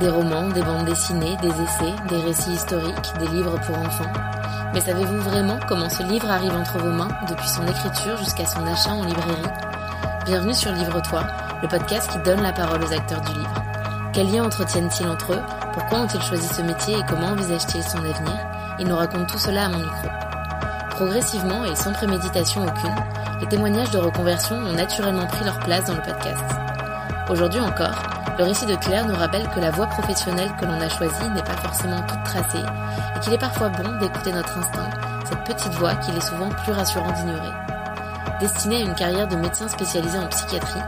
Des romans, des bandes dessinées, des essais, des récits historiques, des livres pour enfants. Mais savez-vous vraiment comment ce livre arrive entre vos mains, depuis son écriture jusqu'à son achat en librairie? Bienvenue sur Livre-toi, le podcast qui donne la parole aux acteurs du livre. Quels liens entretiennent-ils entre eux? Pourquoi ont-ils choisi ce métier et comment envisagent-ils son avenir? Ils nous racontent tout cela à mon micro. Progressivement et sans préméditation aucune, les témoignages de reconversion ont naturellement pris leur place dans le podcast. Aujourd'hui encore, le récit de Claire nous rappelle que la voie professionnelle que l'on a choisie n'est pas forcément toute tracée et qu'il est parfois bon d'écouter notre instinct, cette petite voix qu'il est souvent plus rassurant d'ignorer. Destinée à une carrière de médecin spécialisé en psychiatrie,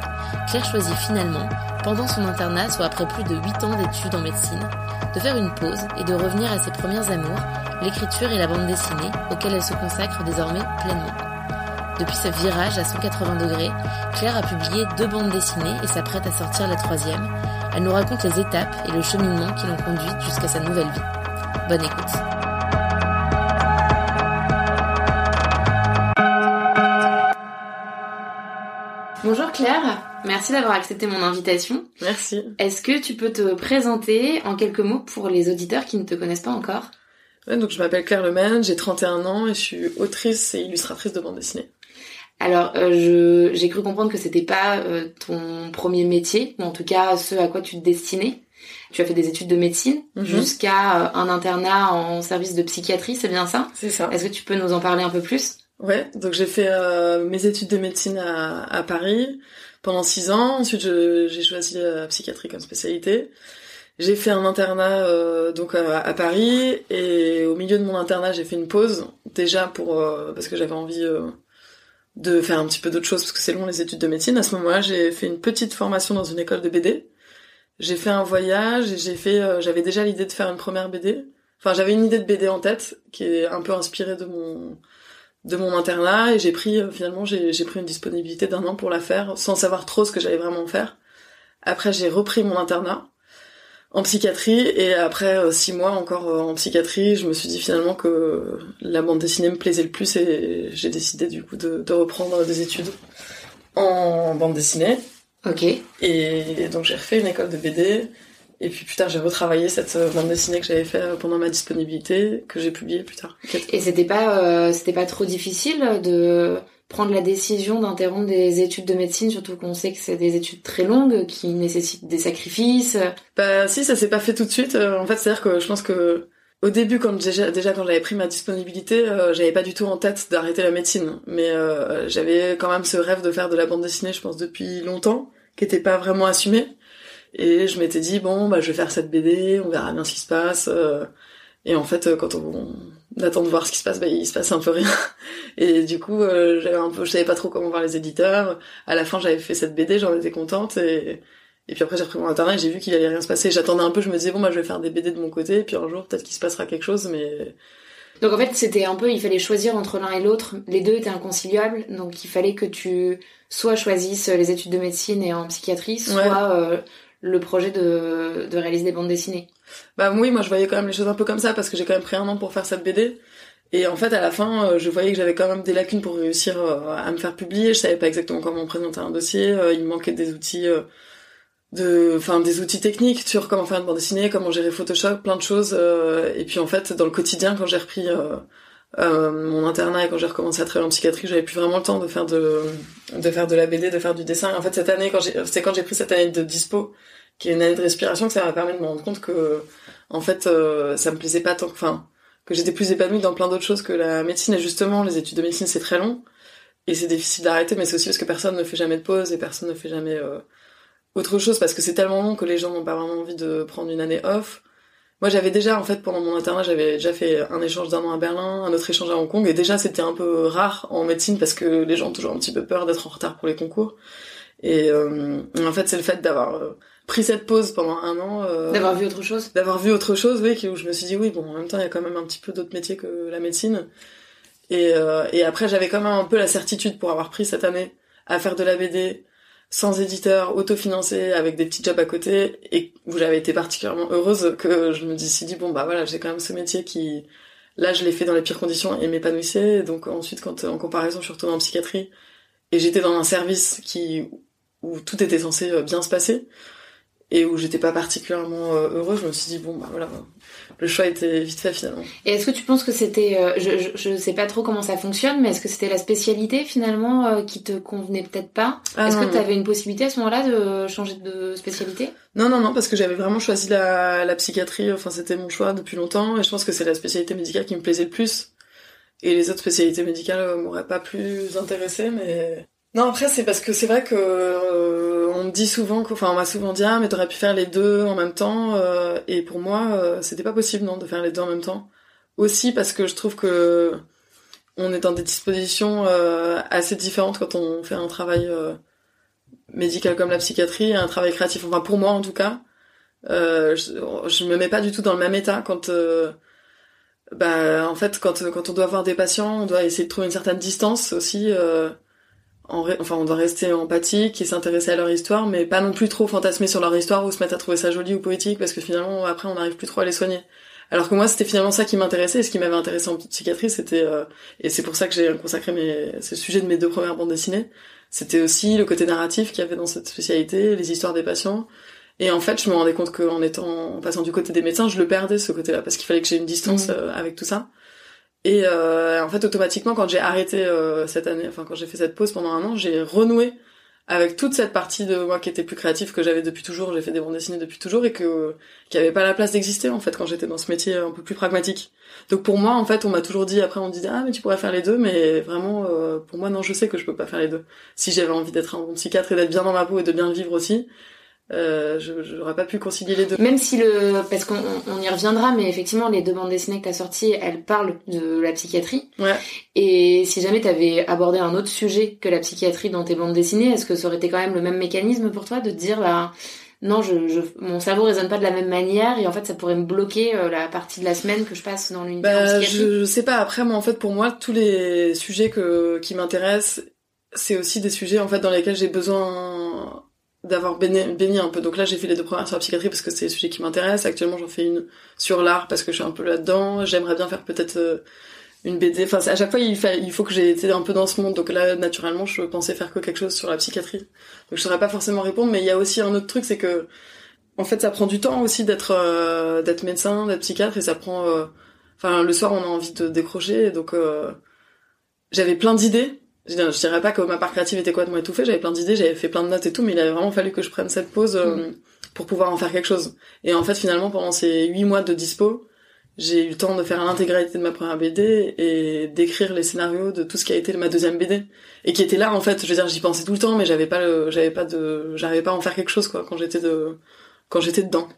Claire choisit finalement, pendant son internat, soit après plus de 8 ans d'études en médecine, de faire une pause et de revenir à ses premières amours, l'écriture et la bande dessinée, auxquelles elle se consacre désormais pleinement. Depuis ce virage à 180 degrés, Claire a publié deux bandes dessinées et s'apprête à sortir la troisième. Elle nous raconte les étapes et le cheminement qui l'ont conduite jusqu'à sa nouvelle vie. Bonne écoute. Bonjour Claire, merci d'avoir accepté mon invitation. Merci. Est-ce que tu peux te présenter en quelques mots pour les auditeurs qui ne te connaissent pas encore? Ouais, donc je m'appelle Claire Lemaine, j'ai 31 ans et je suis autrice et illustratrice de bande dessinée. Alors, euh, j'ai cru comprendre que c'était pas euh, ton premier métier, ou en tout cas ce à quoi tu te destinais. Tu as fait des études de médecine Mhm. jusqu'à euh, un internat en service de psychiatrie, c'est bien ça? C'est ça. Est-ce que tu peux nous en parler un peu plus? Ouais, donc j'ai fait euh, mes études de médecine à, à Paris pendant six ans. Ensuite, j'ai choisi la psychiatrie comme spécialité. J'ai fait un internat euh, donc à, à Paris et au milieu de mon internat, j'ai fait une pause déjà pour euh, parce que j'avais envie euh, de faire un petit peu d'autres choses parce que c'est long les études de médecine. À ce moment-là, j'ai fait une petite formation dans une école de BD. J'ai fait un voyage et j'ai fait euh, j'avais déjà l'idée de faire une première BD. Enfin, j'avais une idée de BD en tête qui est un peu inspirée de mon de mon internat et j'ai pris euh, finalement j'ai j'ai pris une disponibilité d'un an pour la faire sans savoir trop ce que j'allais vraiment faire. Après j'ai repris mon internat en psychiatrie et après euh, six mois encore euh, en psychiatrie, je me suis dit finalement que la bande dessinée me plaisait le plus et j'ai décidé du coup de, de reprendre des études en bande dessinée Ok. et donc j'ai refait une école de BD et puis plus tard j'ai retravaillé cette euh, bande dessinée que j'avais fait euh, pendant ma disponibilité que j'ai publiée plus tard. Et c'était pas, euh, c'était pas trop difficile de prendre la décision d'interrompre des études de médecine, surtout qu'on sait que c'est des études très longues qui nécessitent des sacrifices. Bah si, ça s'est pas fait tout de suite. Euh, en fait, c'est-à-dire que je pense que au début, quand déjà, quand j'avais pris ma disponibilité, euh, j'avais pas du tout en tête d'arrêter la médecine. Mais euh, j'avais quand même ce rêve de faire de la bande dessinée, je pense depuis longtemps, qui était pas vraiment assumé. Et je m'étais dit bon, bah je vais faire cette BD, on verra bien ce qui se passe. euh. Et en fait, euh, quand on, on attend de voir ce qui se passe, bah il se passe un peu rien. Et du coup, euh, j'avais un peu, je savais pas trop comment voir les éditeurs. À la fin, j'avais fait cette BD, j'en étais contente et et puis après, j'ai repris mon internet et j'ai vu qu'il allait rien se passer. J'attendais un peu, je me disais, bon, bah, je vais faire des BD de mon côté, et puis un jour, peut-être qu'il se passera quelque chose, mais... Donc en fait, c'était un peu, il fallait choisir entre l'un et l'autre. Les deux étaient inconciliables, donc il fallait que tu soit choisisses les études de médecine et en psychiatrie, soit Ouais. euh, le projet de, de réaliser des bandes dessinées. Bah oui, moi, je voyais quand même les choses un peu comme ça, parce que j'ai quand même pris un an pour faire cette BD. Et en fait, à la fin, euh, je voyais que j'avais quand même des lacunes pour réussir euh, à me faire publier. Je savais pas exactement comment présenter un dossier. euh, il me manquait des outils... de enfin des outils techniques sur comment faire une bande dessinée comment gérer Photoshop plein de choses et puis en fait dans le quotidien quand j'ai repris euh, mon internat et quand j'ai recommencé à travailler en psychiatrie j'avais plus vraiment le temps de faire de de faire de la BD de faire du dessin en fait cette année quand c'est quand j'ai pris cette année de dispo qui est une année de respiration que ça m'a permis de me rendre compte que en fait euh, ça me plaisait pas tant que enfin que j'étais plus épanouie dans plein d'autres choses que la médecine et justement les études de médecine c'est très long et c'est difficile d'arrêter mais c'est aussi parce que personne ne fait jamais de pause et personne ne fait jamais euh, autre chose parce que c'est tellement long que les gens n'ont pas vraiment envie de prendre une année off. Moi, j'avais déjà, en fait, pendant mon internat, j'avais déjà fait un échange d'un an à Berlin, un autre échange à Hong Kong, et déjà, c'était un peu rare en médecine parce que les gens ont toujours un petit peu peur d'être en retard pour les concours. Et euh, en fait, c'est le fait d'avoir euh, pris cette pause pendant un an, euh, D'avoir vu autre chose d'avoir vu autre chose, oui, qui- où je me suis dit, oui, bon, en même temps, il y a quand même un petit peu d'autres métiers que la médecine. Et, euh, et après, j'avais quand même un peu la certitude pour avoir pris cette année à faire de la BD sans éditeur, autofinancé, avec des petits jobs à côté, et où j'avais été particulièrement heureuse que je me suis dit, bon, bah voilà, j'ai quand même ce métier qui, là, je l'ai fait dans les pires conditions et m'épanouissait. Donc ensuite, quand en comparaison, je suis retournée en psychiatrie, et j'étais dans un service qui, où tout était censé euh, bien se passer, et où j'étais pas particulièrement euh, heureux, je me suis dit bon bah voilà, le choix était vite fait finalement. Et est-ce que tu penses que c'était, euh, je, je, je, sais pas trop comment ça fonctionne, mais est-ce que c'était la spécialité finalement euh, qui te convenait peut-être pas? Ah, Est-ce que tu avais une possibilité à ce moment-là de changer de spécialité? Non non non parce que j'avais vraiment choisi la, la psychiatrie, enfin c'était mon choix depuis longtemps et je pense que c'est la spécialité médicale qui me plaisait le plus. Et les autres spécialités médicales m'auraient pas plus intéressé, mais non, après c'est parce que c'est vrai que euh, on me dit souvent, enfin on m'a souvent dit ah mais t'aurais pu faire les deux en même temps euh, et pour moi euh, c'était pas possible non de faire les deux en même temps. Aussi parce que je trouve que on est dans des dispositions assez différentes quand on fait un travail médical comme la psychiatrie un travail créatif. Enfin pour moi en tout cas, je, je me mets pas du tout dans le même état quand bah en fait quand quand on doit voir des patients, on doit essayer de trouver une certaine distance aussi enfin on doit rester empathique et s'intéresser à leur histoire mais pas non plus trop fantasmer sur leur histoire ou se mettre à trouver ça joli ou poétique parce que finalement après on n'arrive plus trop à les soigner. Alors que moi c'était finalement ça qui m'intéressait et ce qui m'avait intéressé en psychiatrie c'était euh, et c'est pour ça que j'ai consacré mes ce sujet de mes deux premières bandes dessinées c'était aussi le côté narratif qu'il y avait dans cette spécialité les histoires des patients. Et en fait je me rendais compte qu'en étant en passant du côté des médecins je le perdais ce côté là parce qu'il fallait que j'ai une distance mmh. euh, avec tout ça et euh, en fait, automatiquement, quand j'ai arrêté euh, cette année, enfin quand j'ai fait cette pause pendant un an, j'ai renoué avec toute cette partie de moi qui était plus créative que j'avais depuis toujours. J'ai fait des bandes dessinées depuis toujours et que qui avait pas la place d'exister en fait quand j'étais dans ce métier un peu plus pragmatique. Donc pour moi, en fait, on m'a toujours dit après on me disait ah mais tu pourrais faire les deux, mais vraiment euh, pour moi non, je sais que je peux pas faire les deux. Si j'avais envie d'être un bon psychiatre et d'être bien dans ma peau et de bien vivre aussi, euh, je n'aurais pas pu concilier les deux. Même si le, parce qu'on on y reviendra, mais effectivement les deux bandes dessinées que t'as sorties, elles parlent de la psychiatrie. Ouais. Et si jamais t'avais abordé un autre sujet que la psychiatrie dans tes bandes dessinées, est-ce que ça aurait été quand même le même mécanisme pour toi de te dire bah non, je, je, mon cerveau résonne pas de la même manière et en fait ça pourrait me bloquer euh, la partie de la semaine que je passe dans l'unité bah, je, je sais pas. Après moi en fait pour moi tous les sujets que qui m'intéressent c'est aussi des sujets en fait dans lesquels j'ai besoin d'avoir baigné, un peu. Donc là, j'ai fait les deux premières sur la psychiatrie parce que c'est le sujet qui m'intéresse. Actuellement, j'en fais une sur l'art parce que je suis un peu là-dedans. J'aimerais bien faire peut-être euh, une BD. Enfin, à chaque fois, il, il faut que j'ai été un peu dans ce monde. Donc là, naturellement, je pensais faire que quelque chose sur la psychiatrie. Donc je saurais pas forcément répondre, mais il y a aussi un autre truc, c'est que en fait, ça prend du temps aussi d'être euh, d'être médecin, d'être psychiatre, et ça prend. Euh, enfin, le soir, on a envie de décrocher, donc j'avais plein d'idées je dirais pas que ma part créative était complètement étouffée, j'avais plein d'idées, j'avais fait plein de notes et tout, mais il avait vraiment fallu que je prenne cette pause euh, mm. pour pouvoir en faire quelque chose. Et en fait, finalement, pendant ces huit mois de dispo, j'ai eu le temps de faire l'intégralité de ma première BD et d'écrire les scénarios de tout ce qui a été ma deuxième BD et qui était là en fait. Je veux dire, j'y pensais tout le temps, mais j'avais pas, le, j'avais pas de, j'arrivais pas à en faire quelque chose quoi quand j'étais de, quand j'étais dedans.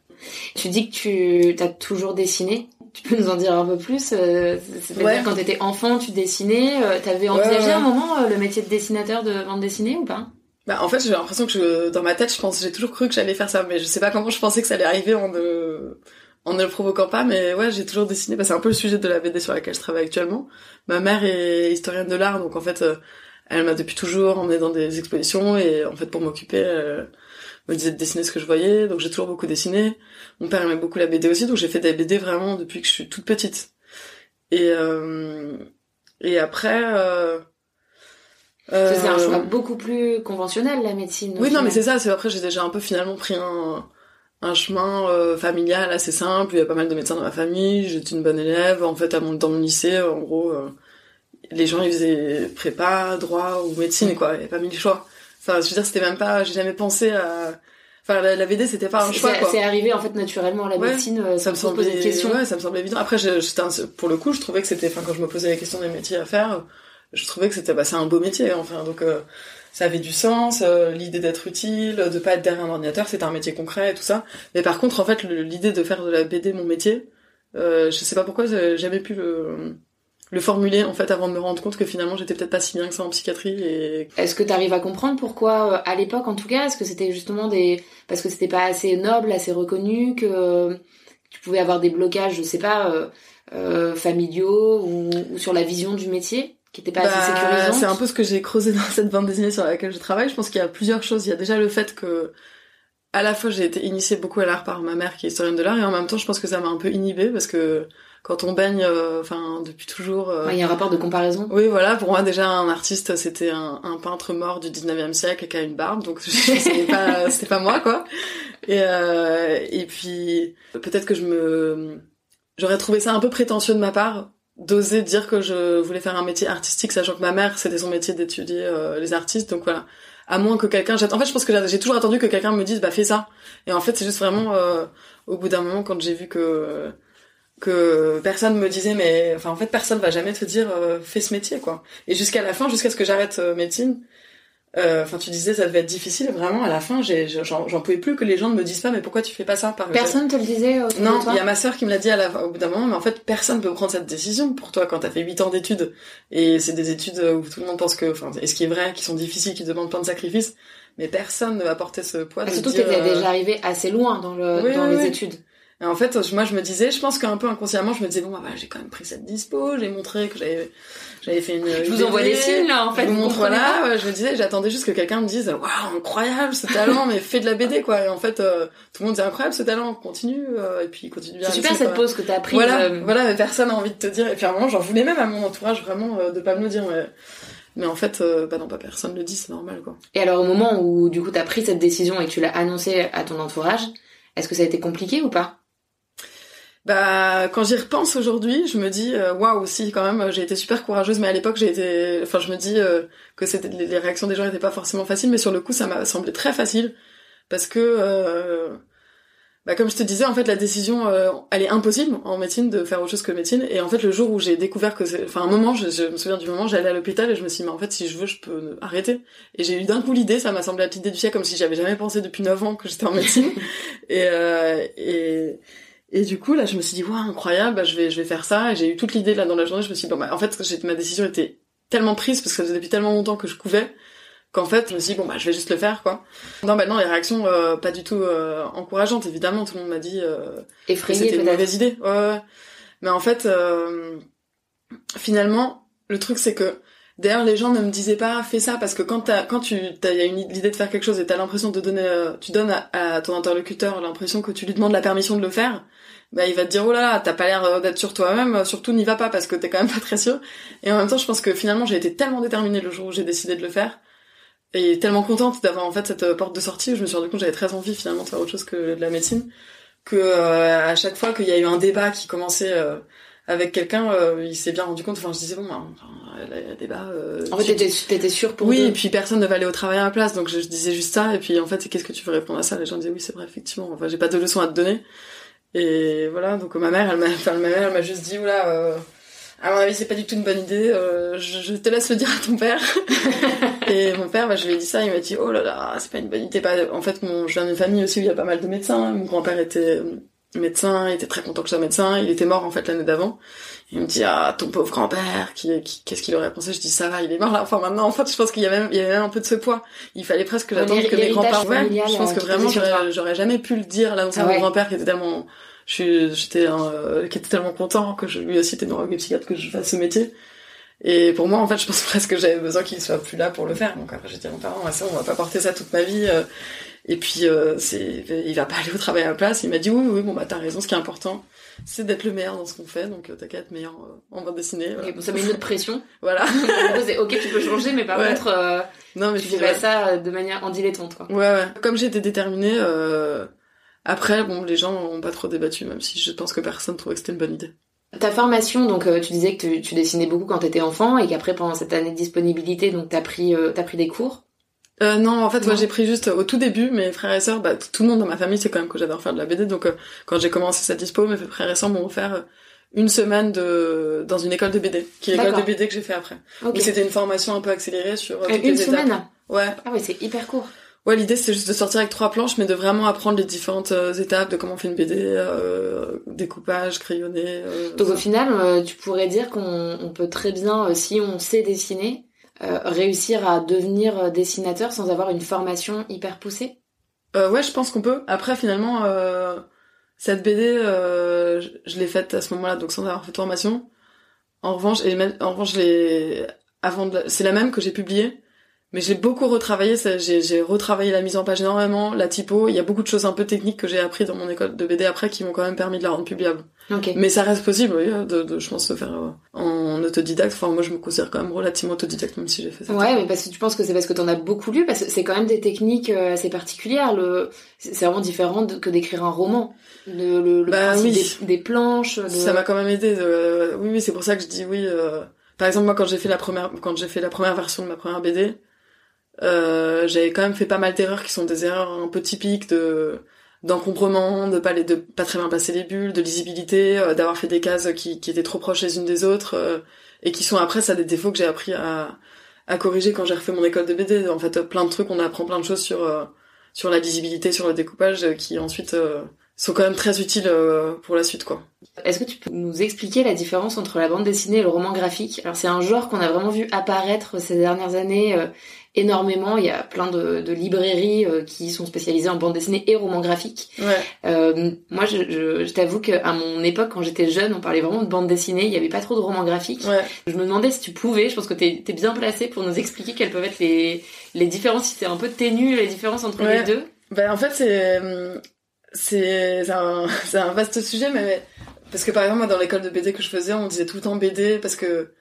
Tu dis que tu as toujours dessiné? Tu peux nous en dire un peu plus euh, C'est-à-dire quand t'étais enfant, tu dessinais. Euh, t'avais envisagé un moment euh, le métier de dessinateur de bande dessinée ou pas? Bah, en fait, j'ai l'impression que je, dans ma tête, je pense, j'ai toujours cru que j'allais faire ça, mais je sais pas comment je pensais que ça allait arriver en ne, en ne le provoquant pas, mais ouais, j'ai toujours dessiné. Bah, c'est un peu le sujet de la BD sur laquelle je travaille actuellement. Ma mère est historienne de l'art, donc en fait, elle m'a depuis toujours emmenée dans des expositions et en fait, pour m'occuper, me disait de dessiner ce que je voyais, donc j'ai toujours beaucoup dessiné. Mon père aimait beaucoup la BD aussi, donc j'ai fait des BD vraiment depuis que je suis toute petite. Et euh, et après. Euh, euh, c'est un choix beaucoup plus conventionnel la médecine. Oui, non, mais c'est ça. C'est après j'ai déjà un peu finalement pris un un chemin euh, familial assez simple. Il y a pas mal de médecins dans ma famille. J'étais une bonne élève. En fait, à mon, dans mon lycée, en gros, euh, les gens ils faisaient prépa, droit ou médecine, quoi. Il n'y avait pas mille choix. Enfin, je veux dire, c'était même pas, j'ai jamais pensé à, enfin, la, la BD, c'était pas un choix, C'est arrivé, en fait, naturellement, la médecine, euh, ça me semblait, poser des questions. Ouais, ça me semblait évident. Après, je, pour le coup, je trouvais que c'était, enfin, quand je me posais la question des métiers à faire, je trouvais que c'était, bah, c'est un beau métier, enfin, donc, euh, ça avait du sens, euh, l'idée d'être utile, de pas être derrière un ordinateur, c'était un métier concret et tout ça. Mais par contre, en fait, l'idée de faire de la BD mon métier, je sais pas pourquoi, j'ai jamais pu le, le formuler en fait avant de me rendre compte que finalement j'étais peut-être pas si bien que ça en psychiatrie et est-ce que tu arrives à comprendre pourquoi euh, à l'époque en tout cas est-ce que c'était justement des parce que c'était pas assez noble assez reconnu que tu pouvais avoir des blocages je sais pas euh, euh, familiaux ou, sur la vision du métier qui était pas assez bah, sécurisante? c'est un peu ce que j'ai creusé dans cette bande dessinée sur laquelle je travaille. Je pense qu'il y a plusieurs choses. Il y a déjà le fait que à la fois j'ai été initiée beaucoup à l'art par ma mère qui est historienne de l'art et en même temps je pense que ça m'a un peu inhibée parce que quand on baigne, euh, enfin depuis toujours. euh, Il y a un rapport de comparaison. Oui, voilà, pour moi déjà un artiste c'était un, un peintre mort du 19e siècle qui a une barbe, donc c'était pas c'était pas moi quoi. Et euh, et puis peut-être que je me j'aurais trouvé ça un peu prétentieux de ma part d'oser dire que je voulais faire un métier artistique sachant que ma mère c'était son métier d'étudier euh, les artistes donc voilà à moins que quelqu'un en fait je pense que j'ai j'ai toujours attendu que quelqu'un me dise bah fais ça et en fait c'est juste vraiment euh, au bout d'un moment quand j'ai vu que que personne me disait mais enfin en fait personne va jamais te dire euh, fais ce métier quoi. Et jusqu'à la fin jusqu'à ce que j'arrête euh, médecine euh, enfin tu disais ça devait être difficile. Vraiment à la fin j'ai j'en pouvais plus que les gens ne me disent pas mais pourquoi tu fais pas ça par Personne te le disait non il y a ma sœur qui me l'a dit à la, au bout d'un moment mais en fait personne peut prendre cette décision pour toi quand t'as fait 8 ans d'études. Et c'est des études où tout le monde pense que enfin et ce qui est vrai qui sont difficiles qui demandent plein de sacrifices mais personne ne va porter ce poids Ah, de Surtout que dire, t'étais euh, déjà arrivé assez loin dans, le, Oui, dans oui, les oui. études. Et en fait, moi, je me disais, je pense qu'un peu inconsciemment, je me disais, bon, bah, j'ai quand même pris cette dispo, j'ai montré que j'avais, j'avais fait une. Je vous envoie des signes là en fait. Je vous vous montre là, ouais, je me disais, j'attendais juste que quelqu'un me dise, waouh, incroyable ce talent, mais fais de la BD, quoi. Et en fait, euh, tout le monde dit, incroyable ce talent, continue, euh, et puis continue bien. C'est super cette pause que t'as prise. Voilà, euh, voilà, mais personne a envie de te dire. Et puis à un moment, j'en voulais même à mon entourage vraiment euh, de pas me le dire, mais, mais en fait, euh, bah non, pas personne le dit, c'est normal, quoi. Et alors au moment où du coup t'as pris cette décision et que tu l'as annoncé à ton entourage, est-ce que ça a été compliqué ou pas? Bah, quand j'y repense aujourd'hui, je me dis euh, waouh, si quand même, j'ai été super courageuse, mais à l'époque j'ai été, enfin, je me dis euh, que c'était les réactions des gens n'étaient pas forcément faciles, mais sur le coup, ça m'a semblé très facile parce que, euh, bah, comme je te disais, en fait, la décision, euh, elle est impossible en médecine de faire autre chose que médecine, et en fait, le jour où j'ai découvert que, c'est- enfin, un moment, je, je me souviens du moment, j'allais à l'hôpital et je me suis dit, mais en fait, si je veux, je peux arrêter. Et j'ai eu d'un coup l'idée, ça m'a semblé la petite idée du siècle, comme si j'avais jamais pensé depuis 9 ans que j'étais en médecine, et, euh, et et du coup, là, je me suis dit, waouh, incroyable, bah, je vais, je vais faire ça. Et j'ai eu toute l'idée, là, dans la journée. Je me suis dit, bon, bah, en fait, j'ai- ma décision était tellement prise, parce que ça faisait depuis tellement longtemps que je pouvais, qu'en fait, je me suis dit, bon, bah, je vais juste le faire, quoi. Non, bah, non, les réactions, euh, pas du tout, euh, encourageantes, évidemment. Tout le monde m'a dit, euh, que c'était une mauvaise idée. Ouais, ouais. Mais en fait, euh, finalement, le truc, c'est que, D'ailleurs, les gens ne me disaient pas fais ça parce que quand t'as, quand tu t'as y a une l'idée de faire quelque chose et t'as l'impression de donner, euh, tu donnes à, ton interlocuteur l'impression que tu lui demandes la permission de le faire, bah il va te dire oh là là t'as pas l'air euh, d'être sur toi-même, euh, surtout n'y va pas parce que t'es quand même pas très sûr. Et en même temps, je pense que finalement j'ai été tellement déterminée le jour où j'ai décidé de le faire et tellement contente d'avoir en fait cette porte de sortie où je me suis rendu compte que j'avais très envie finalement de faire autre chose que de la médecine, que à chaque fois qu'il y a eu un débat qui commençait avec quelqu'un, euh, il s'est bien rendu compte. Enfin, je disais bon, bah, enfin, débat. euh, En fait, t'étais, t'étais sûre pour oui, deux. et puis personne ne va aller au travail à la place, donc je, je disais juste ça, et puis en fait, qu'est-ce que tu veux répondre à ça? Les gens disaient oui, c'est vrai, effectivement, enfin, j'ai pas de leçon à te donner. Et voilà, donc ma mère, elle m'a, enfin, ma mère, elle m'a juste dit, oula, euh, à mon avis, c'est pas du tout une bonne idée, euh, je, je te laisse le dire à ton père. et mon père, bah, je lui ai dit ça, il m'a dit, oh là là, c'est pas une bonne idée. Pas... En fait, mon, je viens d'une famille aussi où il y a pas mal de médecins, mon grand-père était médecin, il était très content que je sois médecin, il était mort en fait l'année d'avant. Il me dit ah ton pauvre grand-père, qui- qu'est-ce qu'il aurait pensé? Je dis ça va, il est mort là. Enfin maintenant en fait je pense qu'il y a même il y avait même un peu de ce poids. Il fallait presque que Ouais, j'attende que mes grands-parents. Ouais, je pense euh, que vraiment j'aurais, jamais pu le dire Ah à ouais. mon grand-père qui était tellement j'étais euh, qui était tellement content que je, lui aussi était neurologue et psychiatre que je fasse ce métier. Et pour moi, en fait, je pense presque que j'avais besoin qu'il soit plus là pour le faire. Donc après, j'ai dit à mon parent, ça, on va pas porter ça toute ma vie. euh, et puis, euh, c'est, il va pas aller au travail à la place. Il m'a dit, oui, oui, bon, bah, t'as raison. Ce qui est important, c'est d'être le meilleur dans ce qu'on fait. Donc, euh, t'as qu'à être meilleur euh, en bande dessinée. Voilà. Ok, bon, ça met une autre pression. Voilà. C'est, ok, tu peux changer, mais par Ouais. contre, euh, Non, mais tu ouais. ça de manière en dilettante, quoi. Ouais, ouais. Comme j'étais déterminée, euh, après, bon, les gens ont pas trop débattu, même si je pense que personne trouvait que c'était une bonne idée. Ta formation, donc euh, tu disais que tu, tu dessinais beaucoup quand t'étais enfant et qu'après pendant cette année de disponibilité, donc t'as pris euh, t'as pris des cours? Euh, non, en fait, Non. moi j'ai pris juste au tout début, mes frères et sœurs, bah, tout le monde dans ma famille, c'est quand même que j'adore faire de la BD, donc euh, quand j'ai commencé cette dispo, mes frères et sœurs m'ont offert une semaine de dans une école de BD, qui est l'école de. BD que j'ai fait après. Ok. Donc c'était une formation un peu accélérée sur euh, toutes une les étapes. semaine? Ouais, Ah ouais, c'est hyper court. Ouais. L'idée c'est juste de sortir avec trois planches, mais de vraiment apprendre les différentes euh, étapes de comment on fait une BD, euh, découpage, crayonné. euh, Donc au final, euh, tu pourrais dire qu'on on peut très bien, si on sait dessiner, réussir à devenir dessinateur sans avoir une formation hyper poussée? Euh, ouais, je pense qu'on peut. Après, finalement, euh, cette BD, euh, je, je l'ai faite à ce moment-là, donc sans avoir fait de formation. En revanche, et même, en revanche, je l'ai avant, de la- c'est la même que j'ai publiée, mais j'ai beaucoup retravaillé, j'ai retravaillé la mise en page énormément, la typo, il y a beaucoup de choses un peu techniques que j'ai appris dans mon école de BD après qui m'ont quand même permis de la rendre publiable. Mais ça reste possible, oui, de, de, je pense, de faire euh, en autodidacte. Enfin, moi, je me considère quand même relativement autodidacte, même si j'ai fait ça. Ouais, mais parce que tu penses que c'est parce que t'en as beaucoup lu, parce que c'est quand même des techniques euh, assez particulières. Le, c'est vraiment différent que d'écrire un roman. Le, le, le bah, principe des, planches. Ça m'a quand même aidé. Oui, oui, c'est pour ça que je dis oui. Euh... Par exemple, moi, quand j'ai fait la première, quand j'ai fait la première version de ma première BD, euh, j'avais quand même fait pas mal d'erreurs qui sont des erreurs un peu typiques de d'encombrement, de pas les, de pas très bien passer les bulles, de lisibilité, euh, d'avoir fait des cases qui, qui étaient trop proches les unes des autres euh, et qui sont après ça des défauts que j'ai appris à, à corriger quand j'ai refait mon école de BD. En fait, plein de trucs, on apprend plein de choses sur euh, sur la lisibilité, sur le découpage, qui ensuite sont quand même très utiles pour la suite, quoi. Est-ce que tu peux nous expliquer la différence entre la bande dessinée et le roman graphique? Alors c'est un genre qu'on a vraiment vu apparaître ces dernières années énormément. Il y a plein de, de librairies euh, qui sont spécialisées en bande dessinée et romans graphiques. Ouais. Euh, moi, je, je, je t'avoue qu'à mon époque, quand j'étais jeune, on parlait vraiment de bande dessinée. Il n'y avait pas trop de romans graphiques. Ouais. Je me demandais si tu pouvais. Je pense que t'es es bien placé pour nous expliquer quelles peuvent être les, les différences, si t'es un peu ténu, les différences entre les deux. Ben en fait, c'est c'est un, un vaste sujet, mais parce que par exemple, moi, dans l'école de BD que je faisais, on disait tout le temps BD parce que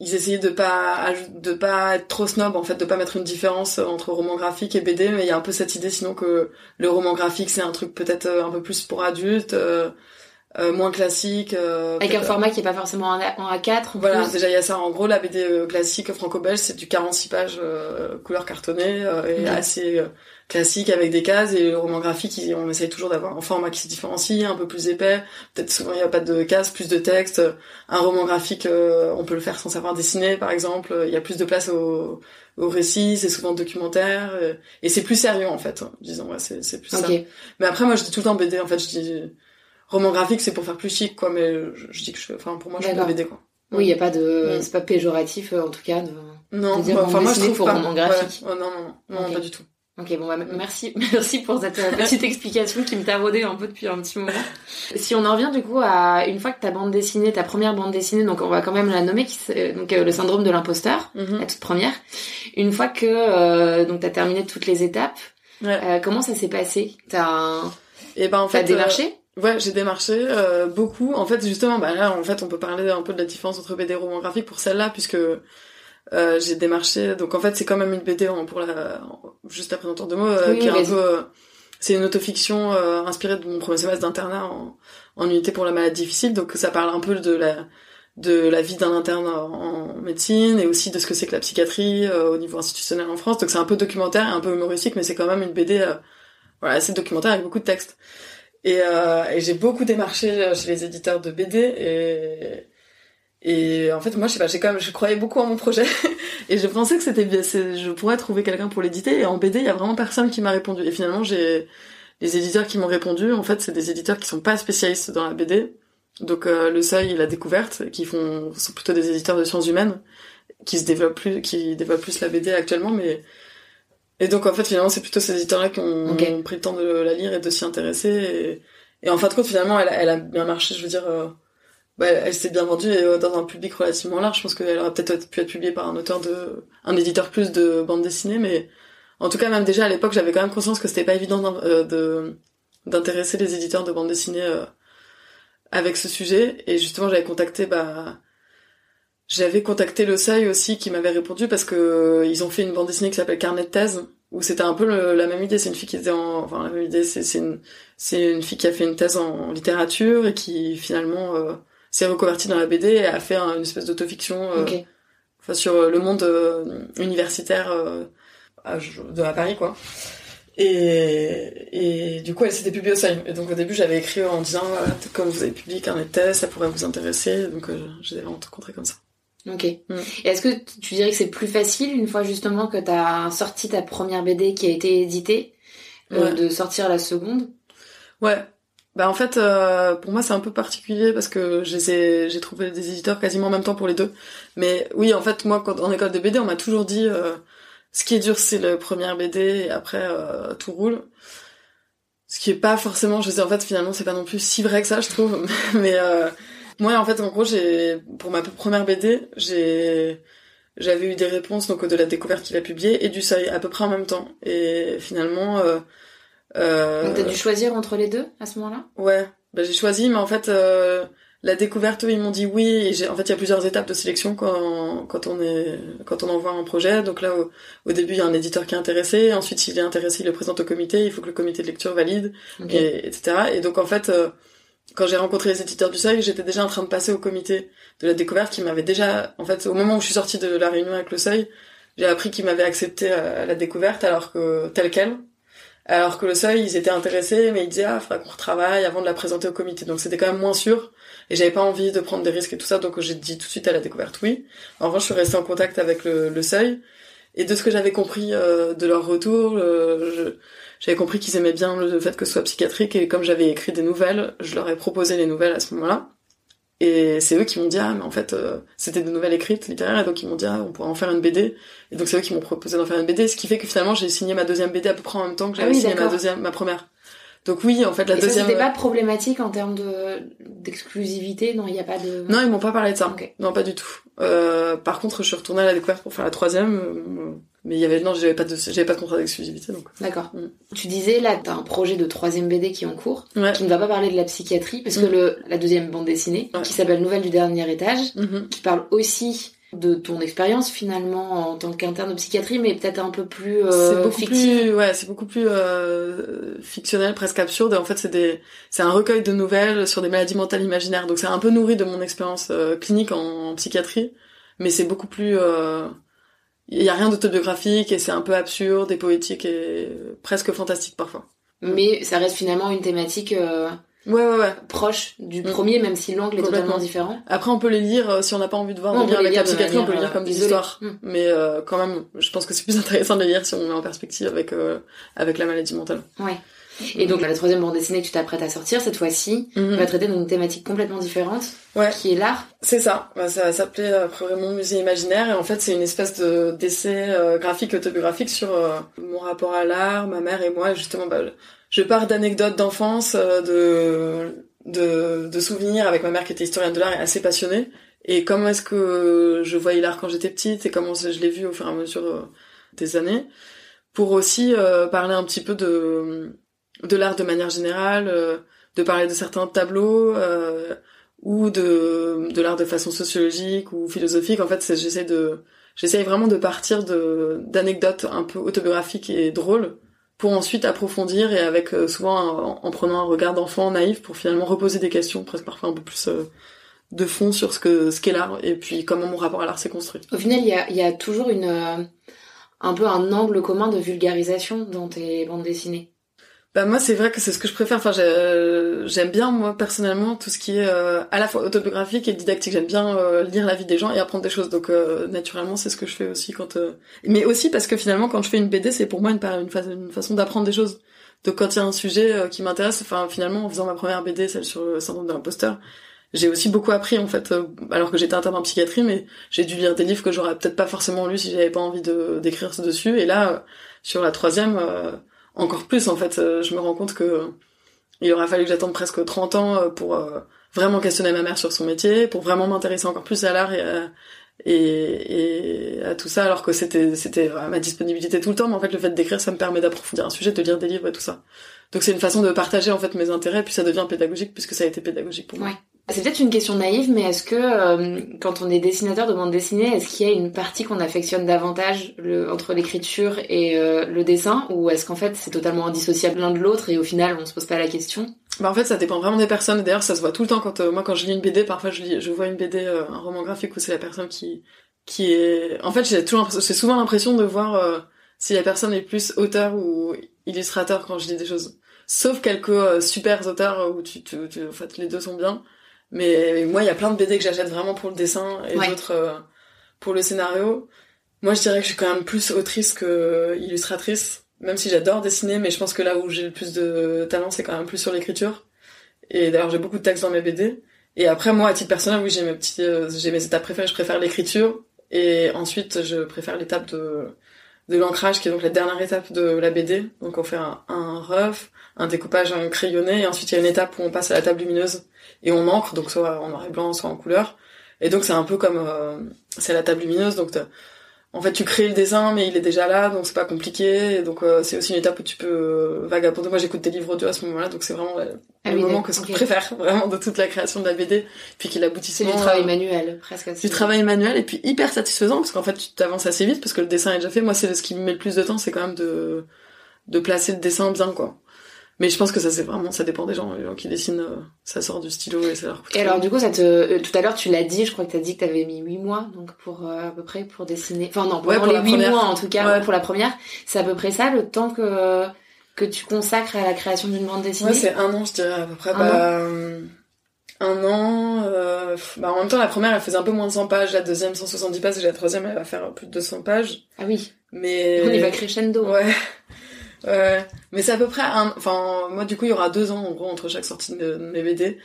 ils essayaient de pas de pas être trop snob en fait de pas mettre une différence entre roman graphique et BD mais il y a un peu cette idée sinon que le roman graphique c'est un truc peut-être euh, un peu plus pour adultes euh, euh moins classique euh, avec un format qui est pas forcément en A4 voilà déjà il y a ça. En gros la BD classique franco-belge c'est du 46 pages couleur cartonnée et assez classique avec des cases et le roman graphique on essaye toujours d'avoir un format qui se différencie un peu plus épais. Peut-être souvent il n'y a pas de cases plus de texte un roman graphique euh, on peut le faire sans savoir dessiner par exemple. Il y a plus de place au, au récit c'est souvent documentaire euh, et, c'est plus sérieux en fait disons. Ouais, c'est plus ça. Mais après moi je dis tout le temps BD en fait je dis roman graphique c'est pour faire plus chic quoi mais je, dis que je enfin pour moi je fais BD quoi oui, il y a pas de, c'est pas péjoratif en tout cas de. Non, de dire enfin moi je trouve pour pas. roman graphique. non, non, non, non, pas du tout. Ok, bon, bah, merci, merci pour cette euh, petite explication qui me taraudait un peu depuis un petit moment. Si on en revient du coup à une fois que ta bande dessinée, ta première bande dessinée, donc on va quand même la nommer, qui, donc euh, le syndrome de l'imposteur, mhm. la toute première. Une fois que euh, donc t'as terminé toutes les étapes, euh, comment ça s'est passé? T'as un... Eh ben en fait, t'as démarché Ouais, j'ai démarché beaucoup. En fait, justement, bah là, en fait, on peut parler un peu de la différence entre BD et roman graphique pour celle-là, puisque euh, j'ai démarché. Donc en fait, c'est quand même une BD pour la juste après un tour de mots euh, qui est un peu euh, c'est une autofiction inspirée de mon premier semestre d'internat en, en unité pour la maladie difficile. Donc ça parle un peu de la de la vie d'un interne en médecine et aussi de ce que c'est que la psychiatrie au niveau institutionnel en France. Donc c'est un peu documentaire et un peu humoristique, mais c'est quand même une BD voilà, assez documentaire avec beaucoup de textes. Et, et j'ai beaucoup démarché chez les éditeurs de BD et et en fait, moi, je sais pas, j'ai quand même, je croyais beaucoup en mon projet et je pensais que c'était bien, je pourrais trouver quelqu'un pour l'éditer. Et en BD, il y a vraiment personne qui m'a répondu. Et finalement, j'ai les éditeurs qui m'ont répondu. En fait, c'est des éditeurs qui sont pas spécialistes dans la BD. Donc euh, le Seuil et la Découverte, qui font, sont plutôt des éditeurs de sciences humaines, qui se développent plus, qui développent plus la BD actuellement. Mais et donc en fait, finalement, c'est plutôt ces éditeurs-là qui ont, pris le temps de la lire et de s'y intéresser. Et, et en fin de compte, finalement, elle, elle a bien marché. Je veux dire. Euh, bah, elle s'est bien vendue euh, dans un public relativement large. Je pense qu'elle aurait peut-être pu être publiée par un auteur de, un éditeur plus de bande dessinée, mais en tout cas, même déjà à l'époque, j'avais quand même conscience que c'était pas évident euh, de, d'intéresser les éditeurs de bande dessinée euh, avec ce sujet. Et justement, j'avais contacté, bah, j'avais contacté le Seuil aussi qui m'avait répondu parce que ils ont fait une bande dessinée qui s'appelle Carnet de thèse où c'était un peu la même idée. C'est une fille qui était en, enfin la même idée, c'est une une fille qui a fait une thèse en littérature et qui finalement s'est reconverti dans la BD et a fait une espèce d'autofiction euh, enfin, sur euh, le monde euh, universitaire de à Paris quoi. Et, et du coup, elle s'était publiée au seuil. Et donc au début, j'avais écrit en disant, comme vous avez publié Carnet de thèse, ça pourrait vous intéresser. Donc euh, j'ai rencontré comme ça. Ok. Mm. Et est-ce que tu dirais que c'est plus facile une fois justement que t'as sorti ta première BD qui a été éditée, de sortir la seconde? Ouais. Bah en fait, euh, pour moi c'est un peu particulier parce que j'ai trouvé des éditeurs quasiment en même temps pour les deux. Mais oui, en fait, moi quand en école de BD, on m'a toujours dit euh, ce qui est dur c'est le premier BD et après euh, tout roule. Ce qui est pas forcément, je sais en fait finalement c'est pas non plus si vrai que ça je trouve. Mais moi en fait en gros j'ai pour ma première BD j'ai j'avais eu des réponses donc de la découverte qu'il a publiée et du seuil à peu près en même temps. Et finalement, euh, euh, donc t'as dû choisir entre les deux à ce moment-là? Ouais, bah, j'ai choisi, mais en fait euh, la découverte, eux, ils m'ont dit oui. Et en fait, il y a plusieurs étapes de sélection quand, quand on est quand on envoie un projet. Donc là, au, début, il y a un éditeur qui est intéressé. Ensuite, s'il est intéressé, il le présente au comité. Il faut que le comité de lecture valide, et, etc. Et donc en fait, euh, quand j'ai rencontré les éditeurs du Seuil, j'étais déjà en train de passer au comité de la découverte qui m'avait déjà, en fait, au moment où je suis sortie de la réunion avec le Seuil, j'ai appris qu'ils m'avaient accepté à la découverte alors que tel quel. Alors que le Seuil, ils étaient intéressés, mais ils disaient ah, faudra qu'on retravaille avant de la présenter au comité. Donc c'était quand même moins sûr. Et j'avais pas envie de prendre des risques et tout ça, donc j'ai dit tout de suite à la découverte oui. En revanche, je suis restée en contact avec le, le Seuil. Et de ce que j'avais compris euh, de leur retour, j'avais compris qu'ils aimaient bien le fait que ce soit psychiatrique. Et comme j'avais écrit des nouvelles, je leur ai proposé les nouvelles à ce moment-là. Et c'est eux qui m'ont dit ah mais en fait euh, c'était des nouvelles écrites littéraires et donc ils m'ont dit ah on pourrait en faire une BD et donc c'est eux qui m'ont proposé d'en faire une BD ce qui fait que finalement j'ai signé ma deuxième BD à peu près en même temps que j'avais ah signé ma deuxième ma première donc oui, en fait, la deuxième. C'était pas problématique en termes de d'exclusivité, non, il y a pas de. Non, ils m'ont pas parlé de ça. Non, pas du tout. Euh, par contre, je suis retournée à la découverte pour faire la troisième, euh, mais il y avait non, j'avais pas de j'avais pas de contrat d'exclusivité donc. D'accord. Mm. Tu disais là, t'as un projet de troisième BD qui est en cours, qui ne va pas parler de la psychiatrie, parce que mm. le la deuxième bande dessinée, qui s'appelle Nouvelle du dernier étage, mm-hmm. qui parle aussi de ton expérience finalement en tant qu'interne de psychiatrie, mais peut-être un peu plus euh, c'est beaucoup plus ouais c'est beaucoup plus euh, fictionnel presque absurde en fait c'est des c'est un recueil de nouvelles sur des maladies mentales imaginaires donc c'est un peu nourri de mon expérience euh, clinique en, psychiatrie mais c'est beaucoup plus euh, il y a rien d'autobiographique et c'est un peu absurde et poétique et presque fantastique parfois mais ça reste finalement une thématique euh, ouais, ouais, ouais. proche du mm. premier, même si l'angle est totalement différent. Après, on peut les lire euh, si on n'a pas envie de voir lire avec la psychiatrie, on peut les lire comme des histoires. Mm. Mais euh, quand même, je pense que c'est plus intéressant de les lire si on met en perspective avec euh, avec la maladie mentale. Ouais. Et donc la troisième bande dessinée que tu t'apprêtes à sortir cette fois-ci mm-hmm. va traiter d'une thématique complètement différente, ouais. qui est l'art. C'est ça. Bah, ça s'appelait vraiment musée imaginaire et en fait c'est une espèce de d'essai graphique autobiographique sur mon rapport à l'art, ma mère et moi. justement, bah, je pars d'anecdotes d'enfance, euh, de, de, de souvenirs avec ma mère qui était historienne de l'art et assez passionnée. Et comment est-ce que je voyais l'art quand j'étais petite et comment je l'ai vu au fur et à mesure euh, des années. Pour aussi euh, parler un petit peu de, de l'art de manière générale, de parler de certains tableaux ou de, de l'art de façon sociologique ou philosophique. En fait, j'essaie de j'essaie vraiment de partir de d'anecdotes un peu autobiographiques et drôles pour ensuite approfondir et avec euh, souvent en, prenant un regard d'enfant naïf pour finalement reposer des questions presque parfois un peu plus euh, de fond sur ce que ce qu'est l'art et puis comment mon rapport à l'art s'est construit. Au final, il y a, y a toujours une euh, un peu un angle commun de vulgarisation dans tes bandes dessinées. Bah moi c'est vrai que c'est ce que je préfère. Enfin j'aime bien moi personnellement tout ce qui est euh, à la fois autobiographique et didactique. J'aime bien euh, lire la vie des gens et apprendre des choses. Donc euh, naturellement c'est ce que je fais aussi quand. Mais aussi parce que finalement quand je fais une BD c'est pour moi une, une, façon d'apprendre des choses. Donc quand il y a un sujet qui m'intéresse, enfin finalement en faisant ma première BD celle sur le syndrome de l'imposteur, j'ai aussi beaucoup appris en fait alors que j'étais interne en psychiatrie mais j'ai dû lire des livres que j'aurais peut-être pas forcément lu si j'avais pas envie de d'écrire dessus et là sur la troisième encore plus en fait. Euh, je me rends compte que il aura fallu que j'attende presque 30 ans euh, pour euh, vraiment questionner ma mère sur son métier, pour vraiment m'intéresser encore plus à l'art et à, et, à tout ça, alors que c'était c'était ma disponibilité tout le temps. Mais en fait, le fait d'écrire, ça me permet d'approfondir un sujet, de lire des livres et tout ça. Donc c'est une façon de partager en fait mes intérêts, puis ça devient pédagogique puisque ça a été pédagogique pour moi. C'est peut-être une question naïve, mais est-ce que euh, quand on est dessinateur de bande dessinée, est-ce qu'il y a une partie qu'on affectionne davantage entre l'écriture et euh, le dessin, ou est-ce qu'en fait c'est totalement indissociable l'un de l'autre et au final on se pose pas la question? Bah en fait ça dépend vraiment des personnes. D'ailleurs ça se voit tout le temps quand euh, moi quand je lis une BD, parfois je lis, je vois une BD, un roman graphique où c'est la personne qui qui est. En fait j'ai toujours j'ai souvent l'impression de voir si la personne est plus auteur ou illustrateur quand je lis des choses. Sauf quelques super auteurs où tu, tu, tu, en fait les deux sont bien. Mais moi, il y a plein de BD que j'achète vraiment pour le dessin et d'autres euh, pour le scénario. Moi, je dirais que je suis quand même plus autrice que illustratrice, même si j'adore dessiner, mais je pense que là où j'ai le plus de talent, c'est quand même plus sur l'écriture. Et d'ailleurs, j'ai beaucoup de textes dans mes BD. Et après, moi, à titre personnel, oui, j'ai mes petits, euh, j'ai mes étapes préférées. Je préfère l'écriture. Et ensuite, je préfère l'étape de, de l'ancrage, qui est donc la dernière étape de la BD. Donc, on fait un, un rough, un découpage un crayonné, et ensuite, il y a une étape où on passe à la table lumineuse et on encre, donc soit en noir et blanc, soit en couleur. Et donc c'est un peu comme euh, c'est la table lumineuse, donc en fait tu crées le dessin mais il est déjà là, donc c'est pas compliqué. Et donc euh, c'est aussi une étape où tu peux euh, vagabonder. Moi j'écoute des livres audio à ce moment-là, donc c'est vraiment Ah le moment que je préfère vraiment de toute la création de la BD, puis qu'il aboutisse C'est du travail manuel, presque. du travail manuel et puis hyper satisfaisant parce qu'en fait tu t'avances assez vite parce que le dessin est déjà fait. Moi c'est ce qui me met le plus de temps, c'est quand même de de placer le dessin bien quoi. Mais je pense que ça c'est vraiment ça dépend des gens, les gens qui dessinent euh, ça sort du stylo et ça leur coûte Et alors du coup, ça te, euh, tout à l'heure tu l'as dit, je crois que t'as dit que t'avais mis 8 mois donc pour euh, à peu près pour dessiner. Enfin non, pendant pour les la 8 première. mois en tout cas Ouais. pour la première, c'est à peu près ça le temps que que tu consacres à la création d'une bande dessinée? Ouais, c'est un an, je dirais, à peu près. Un bah, euh, un an. euh, bah, en même temps, la première, elle faisait un peu moins de 100 pages, la deuxième, 170 pages, et la troisième, elle va faire plus de 200 pages. Ah oui, Mais. on y va crescendo. Ouais. Ouais. Mais c'est à peu près un. Enfin, moi, du coup, il y aura deux ans, en gros, entre chaque sortie de, de mes BD.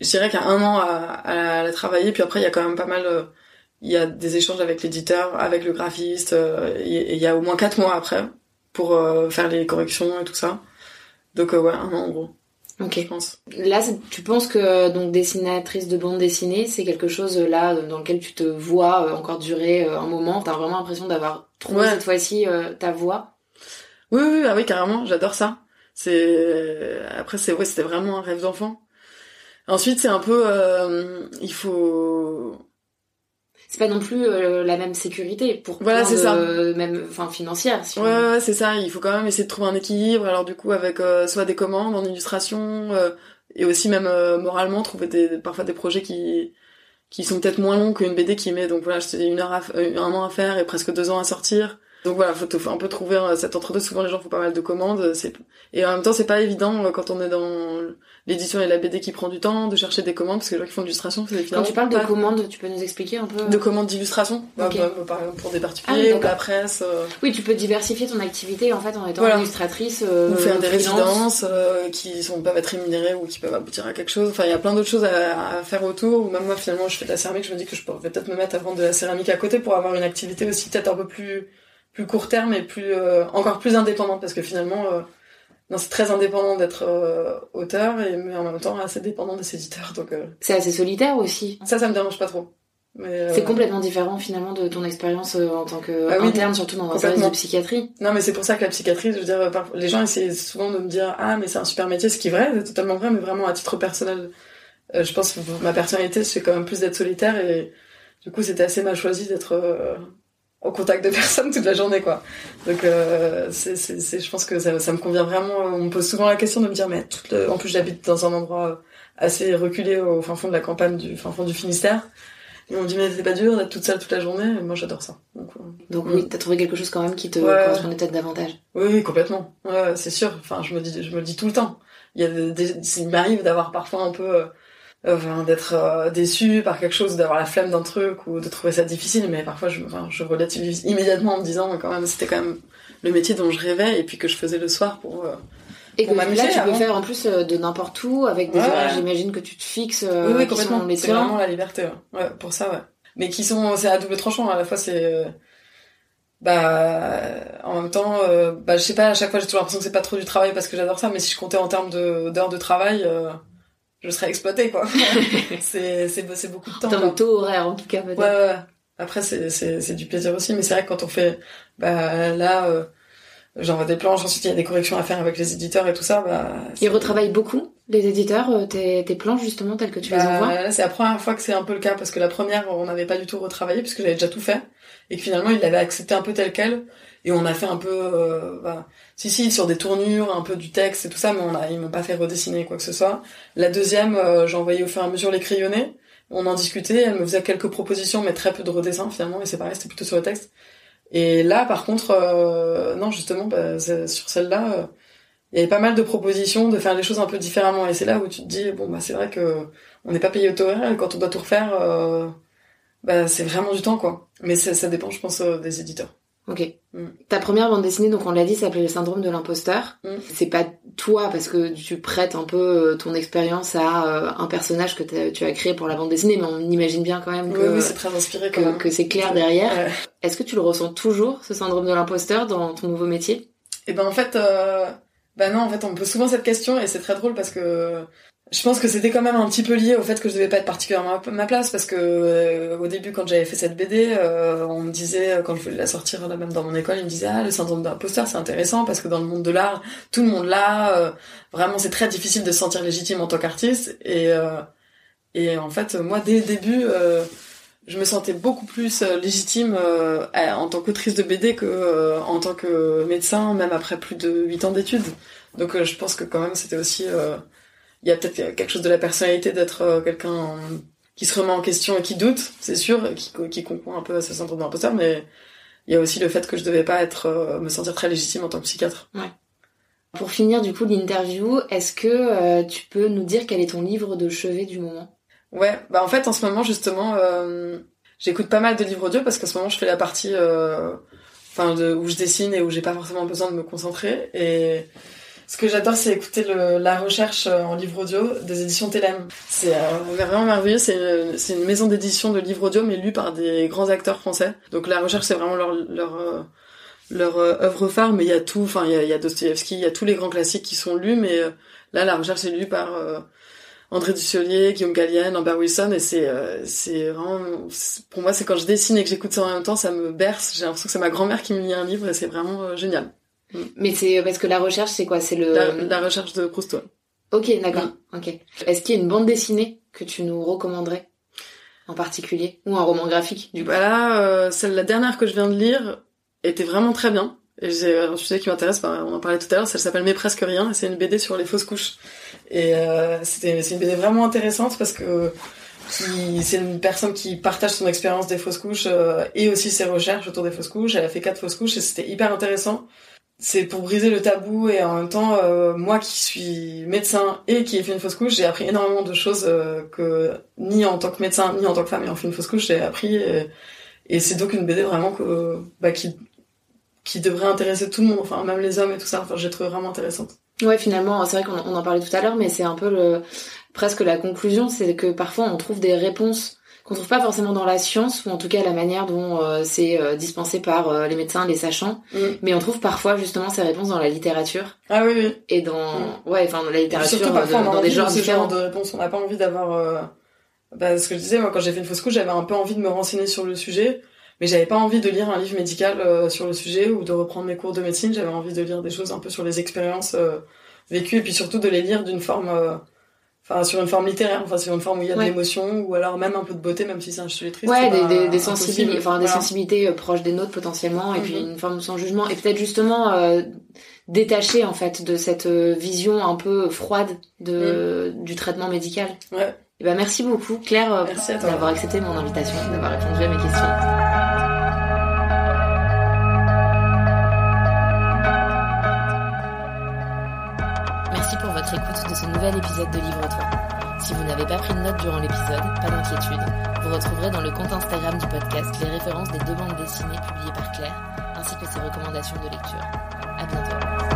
Je dirais qu'il y a un an à, à la travailler, puis après, il y a quand même pas mal. euh, Il y a des échanges avec l'éditeur, avec le graphiste, euh, et il y a au moins quatre mois après pour euh, faire les corrections et tout ça. Donc, ouais, un an, en gros, Ok. je pense. Là, tu penses que donc dessinatrice de bande dessinée, c'est quelque chose là dans lequel tu te vois encore durer un moment? T'as vraiment l'impression d'avoir trouvé Ouais. cette fois-ci ta voix? Oui, oui, ah oui, carrément, j'adore ça. C'est après c'est ouais, c'était vraiment un rêve d'enfant. Ensuite, c'est un peu euh, il faut C'est pas non plus euh, la même sécurité pour Voilà, c'est ça. même enfin financière. Si on- Ouais, ouais, c'est ça, il faut quand même essayer de trouver un équilibre alors du coup avec euh, soit des commandes en illustration euh, et aussi même euh, moralement trouver des parfois des projets qui qui sont peut-être moins longs qu'une BD qui met donc voilà, je te dis une heure à un an à faire et presque deux ans à sortir. Donc voilà, faut, faut un peu trouver euh, cet entre-deux. Souvent, les gens font pas mal de commandes. C'est et en même temps, c'est pas évident euh, quand on est dans l'édition et la BD qui prend du temps de chercher des commandes parce que les gens qui font de l'illustration, c'est Quand finalement tu parles de commandes, tu peux nous expliquer un peu? De commandes d'illustration. Bah, bah, par exemple pour des Ah particuliers oui, ou la presse. euh, Oui, tu peux diversifier ton activité en fait en étant Voilà. illustratrice euh, ou faire des résidences euh, qui sont peuvent être rémunérées ou qui peuvent aboutir à quelque chose. Enfin, il y a plein d'autres choses à, à faire autour. Ou même moi, finalement, je fais de la céramique. Je me dis que je pourrais peut-être me mettre à vendre de la céramique à côté pour avoir une activité aussi peut-être un peu plus plus court terme et plus euh, encore plus indépendante parce que finalement, euh, non, c'est très indépendant d'être euh, auteur et mais en même temps assez dépendant des éditeurs. Donc euh, C'est assez solitaire aussi. ça, ça me dérange pas trop. Euh, C'est complètement différent finalement de ton expérience euh, en tant que Ah oui, interne, surtout dans un service de psychiatrie. Non, mais c'est pour ça que la psychiatrie, je veux dire, les gens essaient souvent de me dire ah mais c'est un super métier, ce qui est vrai, c'est totalement vrai, mais vraiment à titre personnel, euh, je pense que ma personnalité, c'est quand même plus d'être solitaire et du coup c'était assez mal choisi d'être euh, au contact de personnes toute la journée quoi. Donc euh, c'est, c'est, c'est- je pense que ça, ça me convient vraiment. On me pose souvent la question de me dire mais toute le- en plus j'habite dans un endroit assez reculé au fin fond de la campagne du fin fond du Finistère. Et on me dit mais c'est pas dur d'être toute seule toute la journée. Et moi j'adore ça. Donc, euh, Donc Mm. oui, t'as trouvé quelque chose quand même qui te Ouais. correspondait peut-être davantage. Oui, oui, complètement. Ouais, c'est sûr. Enfin, je me dis, je me le dis tout le temps. Il y a des, des- il m'arrive d'avoir parfois un peu, euh, enfin, d'être euh, déçu par quelque chose, d'avoir la flemme d'un truc ou de trouver ça difficile. Mais parfois, je, enfin, je relativise immédiatement en me disant, quand même, c'était quand même le métier dont je rêvais et puis que je faisais le soir pour. euh, Et que Pour là, tu peux faire en plus euh, de n'importe où avec des Ouais. horaires, j'imagine que tu te fixes oui, oui, complètement. C'est vraiment la liberté. Ouais. Ouais, pour ça, ouais. Mais qui sont, c'est à double tranchant. À la fois, c'est, bah, en même temps, bah, je sais pas. À chaque fois, j'ai toujours l'impression que c'est pas trop du travail parce que j'adore ça. Mais si je comptais en termes de d'heures de travail, euh, je serais exploitée, quoi. c'est, c'est, c'est beaucoup de temps. Quoi. de taux horaire en tout cas peut-être. Ouais, ouais. Après, c'est, c'est, c'est du plaisir aussi. Mais c'est vrai que quand on fait, bah, là, euh, j'envoie des planches. Ensuite, il y a des corrections à faire avec les éditeurs et tout ça. Bah, Ils retravaillent beaucoup, les éditeurs, euh, tes, tes planches justement telles que tu les Bah, envoies. là, c'est la première fois que c'est un peu le cas parce que la première, on n'avait pas du tout retravaillé puisque j'avais déjà tout fait et que finalement, il l'avait accepté un peu tel quel et on a fait un peu, euh, bah, si si, sur des tournures, un peu du texte et tout ça, mais on a, ils m'ont pas fait redessiner quoi que ce soit. La deuxième, euh, envoyé au fur et à mesure les crayonnés. On en discutait, elle me faisait quelques propositions, mais très peu de redessins finalement, et c'est pareil, c'était plutôt sur le texte. Et là, par contre, euh, non, justement, bah, sur celle-là, euh, il y avait pas mal de propositions de faire les choses un peu différemment, et c'est là où tu te dis, bon, bah, c'est vrai que on n'est pas payé au horaire, quand on doit tout refaire, euh, bah, c'est vraiment du temps, quoi. Mais ça, ça dépend, je pense, euh, des éditeurs. Ok. Mm. Ta première bande dessinée, donc on l'a dit, s'appelait le syndrome de l'imposteur. Mm. C'est pas toi parce que tu prêtes un peu euh, ton expérience à euh, un personnage que tu as créé pour la bande dessinée, mais on imagine bien quand même que, Oui, oui, c'est très inspiré quand que, même. que c'est clair derrière. Ouais. Est-ce que tu le ressens toujours, ce syndrome de l'imposteur, dans ton nouveau métier? Et ben en fait, euh, bah non, en fait, on me pose souvent cette question et c'est très drôle parce que je pense que c'était quand même un petit peu lié au fait que je devais pas être particulièrement à ma place parce que euh, au début quand j'avais fait cette BD, euh, on me disait quand je voulais la sortir là même dans mon école, ils me disaient ah le syndrome d'imposteur c'est intéressant parce que dans le monde de l'art tout le monde l'a, euh, vraiment c'est très difficile de se sentir légitime en tant qu'artiste et et en fait moi dès le début je me sentais beaucoup plus légitime en tant qu'autrice de BD que en tant que médecin même après plus de 8 ans d'études. Donc je pense que quand même c'était aussi il y a peut-être quelque chose de la personnalité d'être euh, quelqu'un qui se remet en question et qui doute, c'est sûr, qui, qui comprend un peu ce syndrome d'imposteur, mais il y a aussi le fait que je devais pas être euh, me sentir très légitime en tant que psychiatre. Ouais. Pour finir du coup l'interview, est-ce que euh, tu peux nous dire quel est ton livre de chevet du moment? Ouais, bah en fait en ce moment justement, j'écoute pas mal de livres audio parce qu'en ce moment je fais la partie, enfin où je dessine et où j'ai pas forcément besoin de me concentrer et ce que j'adore, c'est écouter le, la recherche euh, en livre audio des éditions Telem. C'est euh, vraiment merveilleux. C'est une, c'est une maison d'édition de livres audio, mais lu par des grands acteurs français. Donc la recherche, c'est vraiment leur leur euh, leur œuvre phare. Mais il y a tout. Enfin, il y a, y a Dostoevsky, il y a tous les grands classiques qui sont lus. Mais là, la recherche est lue par André Dussolier, Guillaume Gallienne, Amber Wilson, et c'est c'est vraiment pour moi, c'est quand je dessine et que j'écoute ça en même temps, ça me berce. J'ai l'impression que c'est ma grand-mère qui me lit un livre et c'est vraiment génial. Mais c'est parce que la recherche, c'est quoi? C'est le la, recherche de Proust. Ok, d'accord. Ok. Est-ce qu'il y a une bande dessinée que tu nous recommanderais? En particulier? Ou un roman graphique du coup? Voilà, euh, celle la dernière que je viens de lire était vraiment très bien. Et j'ai un sujet qui m'intéresse, on en parlait tout à l'heure, ça s'appelle Mais presque rien, c'est une BD sur les fausses couches. Et euh, c'était c'est une BD vraiment intéressante parce que c'est une personne qui partage son expérience des fausses couches euh, et aussi ses recherches autour des fausses couches. Elle a fait quatre fausses couches et c'était hyper intéressant c'est pour briser le tabou et en même temps euh, moi qui suis médecin et qui ai fait une fausse couche j'ai appris énormément de choses euh, que ni en tant que médecin ni en tant que femme ayant fait une fausse couche j'ai appris et, c'est donc une BD vraiment que bah, qui qui devrait intéresser tout le monde enfin même les hommes et tout ça. Enfin j'ai trouvé vraiment intéressante. Ouais finalement c'est vrai qu'on en parlait tout à l'heure mais c'est un peu le presque la conclusion c'est que parfois on trouve des réponses qu'on trouve pas forcément dans la science ou en tout cas la manière dont euh, c'est euh, dispensé par euh, les médecins, les sachants, mm. mais on trouce parfois justement ces réponses dans la littérature. Ah oui oui. Et dans mm. ouais, enfin dans la littérature Surtout parfois, dans des genres différents de réponses, on n'a pas envie d'avoir bah, ce que je disais moi quand j'ai fait une fausse couche, j'avais un peu envie de me renseigner sur le sujet, mais j'avais pas envie de lire un livre médical sur le sujet ou de reprendre mes cours de médecine, j'avais envie de lire des choses un peu sur les expériences vécues et puis surtout de les lire d'une forme enfin sur une forme littéraire enfin sur une forme où il y a de l'émotion ou alors même un peu de beauté même si c'est un sujet triste ouais des, des, des sensibilités enfin des sensibilités euh, proches des nôtres potentiellement et puis mhm. une forme sans jugement. Et peut-être justement euh, détaché en fait de cette euh, vision un peu froide de mhm. du traitement médical. Ouais. Et ben merci beaucoup Claire euh, d'avoir accepté mon invitation d'avoir répondu à mes questions nouvel épisode de Livre-toi. Si vous n'avez pas pris de notes durant l'épisode, pas d'inquiétude. Vous retrouverez dans le compte Instagram du podcast les références des deux bandes dessinées publiées par Claire, ainsi que ses recommandations de lecture. À bientôt.